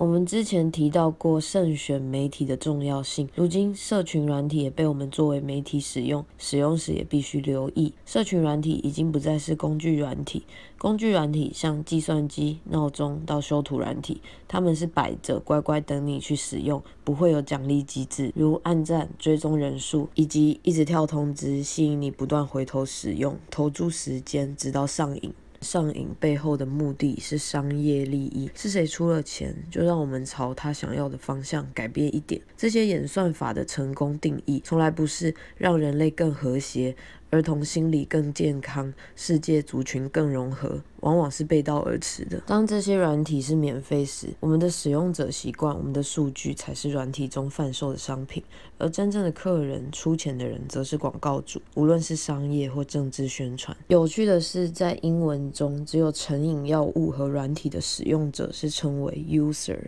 我们之前提到过慎选媒体的重要性，如今社群软体也被我们作为媒体使用，使用时也必须留意。社群软体已经不再是工具软体，工具软体像计算机、闹钟到修图软体，他们是摆着乖乖等你去使用，不会有奖励机制，如按赞、追踪人数以及一直跳通知，吸引你不断回头使用，投注时间直到上瘾。上瘾背后的目的是商业利益，是谁出了钱，就让我们朝他想要的方向改变一点。这些演算法的成功定义，从来不是让人类更和谐。儿童心理更健康，世界族群更融合，往往是背道而驰的。当这些软体是免费时，我们的使用者习惯，我们的数据才是软体中贩售的商品，而真正的客人、出钱的人则是广告主，无论是商业或政治宣传。有趣的是，在英文中，只有成瘾药物和软体的使用者是称为 user。